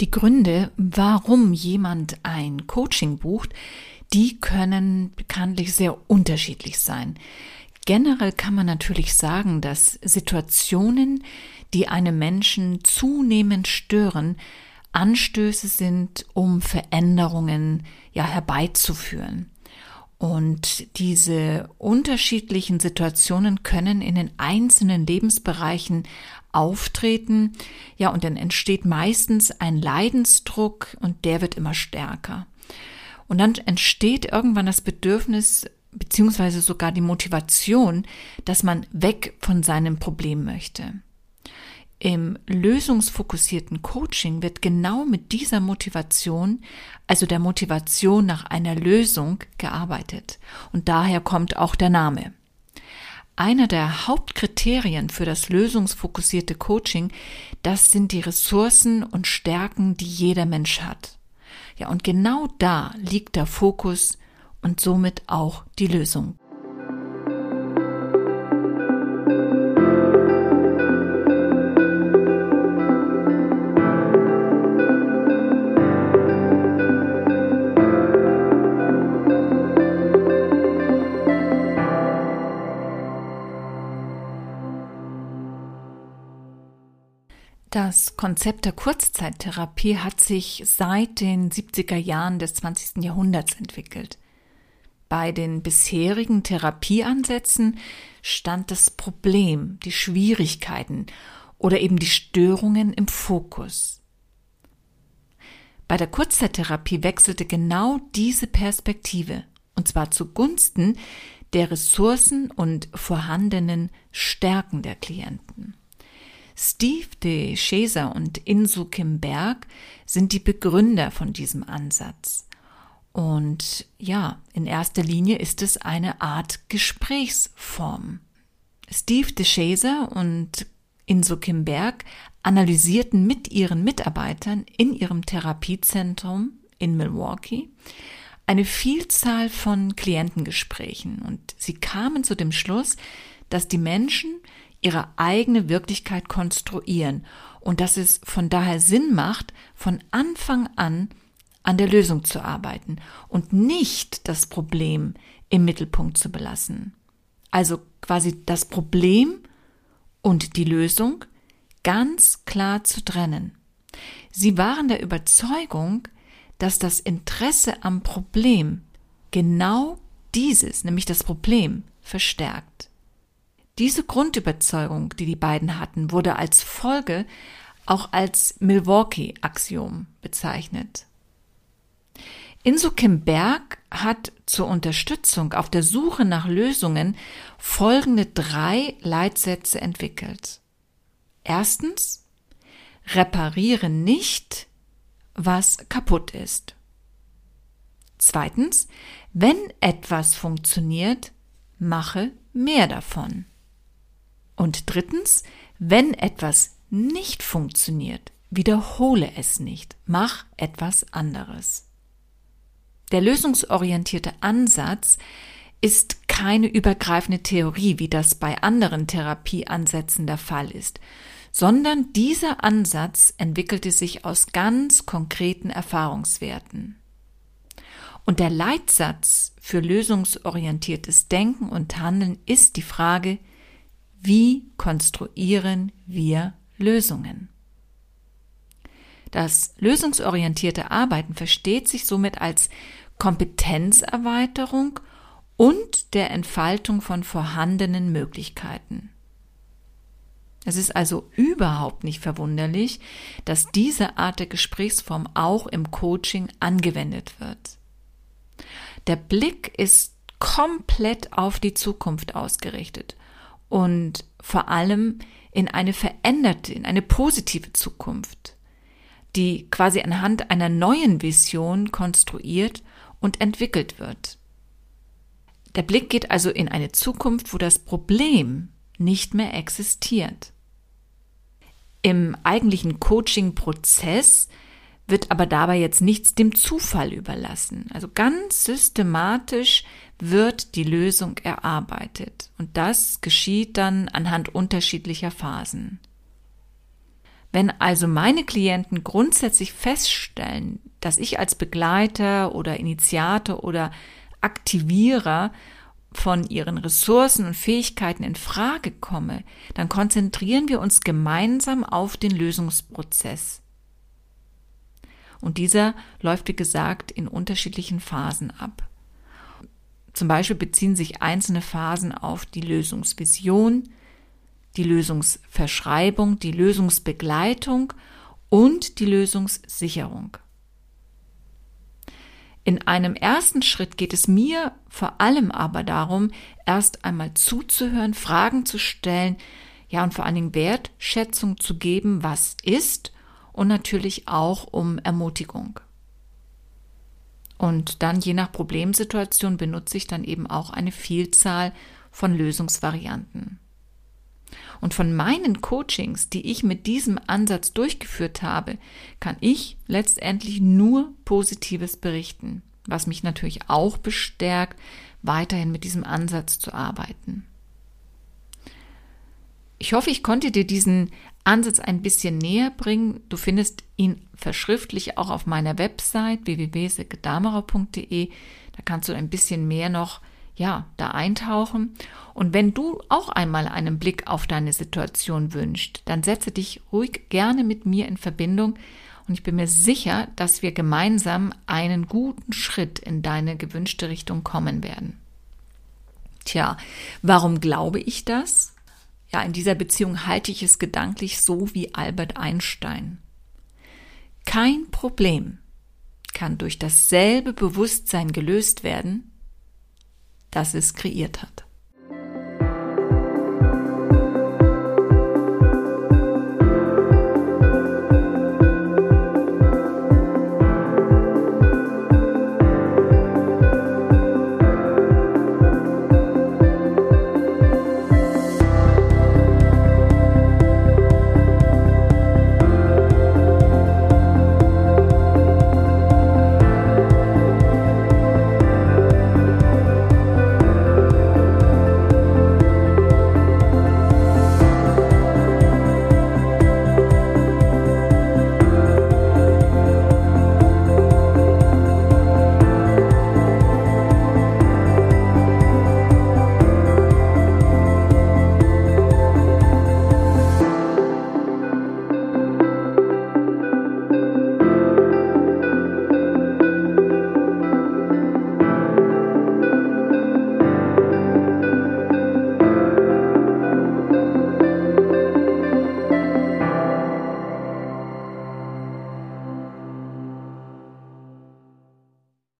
Die Gründe, warum jemand ein Coaching bucht, die können bekanntlich sehr unterschiedlich sein. Generell kann man natürlich sagen, dass Situationen, die einem Menschen zunehmend stören, Anstöße sind, um Veränderungen ja herbeizuführen. Und diese unterschiedlichen Situationen können in den einzelnen Lebensbereichen auftreten. Ja, und dann entsteht meistens ein Leidensdruck und der wird immer stärker. Und dann entsteht irgendwann das Bedürfnis beziehungsweise sogar die Motivation, dass man weg von seinem Problem möchte. Im lösungsfokussierten Coaching wird genau mit dieser Motivation, also der Motivation nach einer Lösung, gearbeitet. Und daher kommt auch der Name. Einer der Hauptkriterien für das lösungsfokussierte Coaching, das sind die Ressourcen und Stärken, die jeder Mensch hat. Ja, und genau da liegt der Fokus und somit auch die Lösung. Das Konzept der Kurzzeittherapie hat sich seit den 70er Jahren des 20. Jahrhunderts entwickelt. Bei den bisherigen Therapieansätzen stand das Problem, die Schwierigkeiten oder eben die Störungen im Fokus. Bei der Kurzzeittherapie wechselte genau diese Perspektive, und zwar zugunsten der Ressourcen und vorhandenen Stärken der Klienten. Steve de Chaser und Insu Kim Berg sind die Begründer von diesem Ansatz. Und ja, in erster Linie ist es eine Art Gesprächsform. Steve de Chaser und Inso Kim Berg analysierten mit ihren Mitarbeitern in ihrem Therapiezentrum in Milwaukee eine Vielzahl von Klientengesprächen und sie kamen zu dem Schluss, dass die Menschen ihre eigene Wirklichkeit konstruieren und dass es von daher Sinn macht, von Anfang an an der Lösung zu arbeiten und nicht das Problem im Mittelpunkt zu belassen. Also quasi das Problem und die Lösung ganz klar zu trennen. Sie waren der Überzeugung, dass das Interesse am Problem genau dieses, nämlich das Problem, verstärkt. Diese Grundüberzeugung, die die beiden hatten, wurde als Folge auch als Milwaukee-Axiom bezeichnet. Inso Kim Berg hat zur Unterstützung auf der Suche nach Lösungen folgende drei Leitsätze entwickelt. Erstens, repariere nicht, was kaputt ist. Zweitens, wenn etwas funktioniert, mache mehr davon. Und drittens, wenn etwas nicht funktioniert, wiederhole es nicht, mach etwas anderes. Der lösungsorientierte Ansatz ist keine übergreifende Theorie, wie das bei anderen Therapieansätzen der Fall ist, sondern dieser Ansatz entwickelte sich aus ganz konkreten Erfahrungswerten. Und der Leitsatz für lösungsorientiertes Denken und Handeln ist die Frage, wie konstruieren wir Lösungen? Das lösungsorientierte Arbeiten versteht sich somit als Kompetenzerweiterung und der Entfaltung von vorhandenen Möglichkeiten. Es ist also überhaupt nicht verwunderlich, dass diese Art der Gesprächsform auch im Coaching angewendet wird. Der Blick ist komplett auf die Zukunft ausgerichtet und vor allem in eine veränderte, in eine positive Zukunft, die quasi anhand einer neuen Vision konstruiert und entwickelt wird. Der Blick geht also in eine Zukunft, wo das Problem nicht mehr existiert. Im eigentlichen Coaching-Prozess wird aber dabei jetzt nichts dem Zufall überlassen. Also ganz systematisch wird die Lösung erarbeitet. Und das geschieht dann anhand unterschiedlicher Phasen. Wenn also meine Klienten grundsätzlich feststellen, dass ich als Begleiter oder Initiator oder Aktivierer von ihren Ressourcen und Fähigkeiten in Frage komme, dann konzentrieren wir uns gemeinsam auf den Lösungsprozess. Und dieser läuft, wie gesagt, in unterschiedlichen Phasen ab. Zum Beispiel beziehen sich einzelne Phasen auf die Lösungsvision, die Lösungsverschreibung, die Lösungsbegleitung und die Lösungssicherung. In einem ersten Schritt geht es mir vor allem aber darum, erst einmal zuzuhören, Fragen zu stellen, ja und vor allen Dingen Wertschätzung zu geben, was ist und natürlich auch um Ermutigung. Und dann je nach Problemsituation benutze ich dann eben auch eine Vielzahl von Lösungsvarianten. Und von meinen Coachings, die ich mit diesem Ansatz durchgeführt habe, kann ich letztendlich nur Positives berichten, was mich natürlich auch bestärkt, weiterhin mit diesem Ansatz zu arbeiten. Ich hoffe, ich konnte dir diesen Ansatz ein bisschen näher bringen. Du findest ihn verschriftlich auch auf meiner Website www.sekedamerer.de. Da kannst du ein bisschen mehr noch ja, da eintauchen. Und wenn du auch einmal einen Blick auf deine Situation wünschst, dann setze dich ruhig gerne mit mir in Verbindung und ich bin mir sicher, dass wir gemeinsam einen guten Schritt in deine gewünschte Richtung kommen werden. Tja, warum glaube ich das? Ja, in dieser Beziehung halte ich es gedanklich so wie Albert Einstein. Kein Problem kann durch dasselbe Bewusstsein gelöst werden, das es kreiert hat.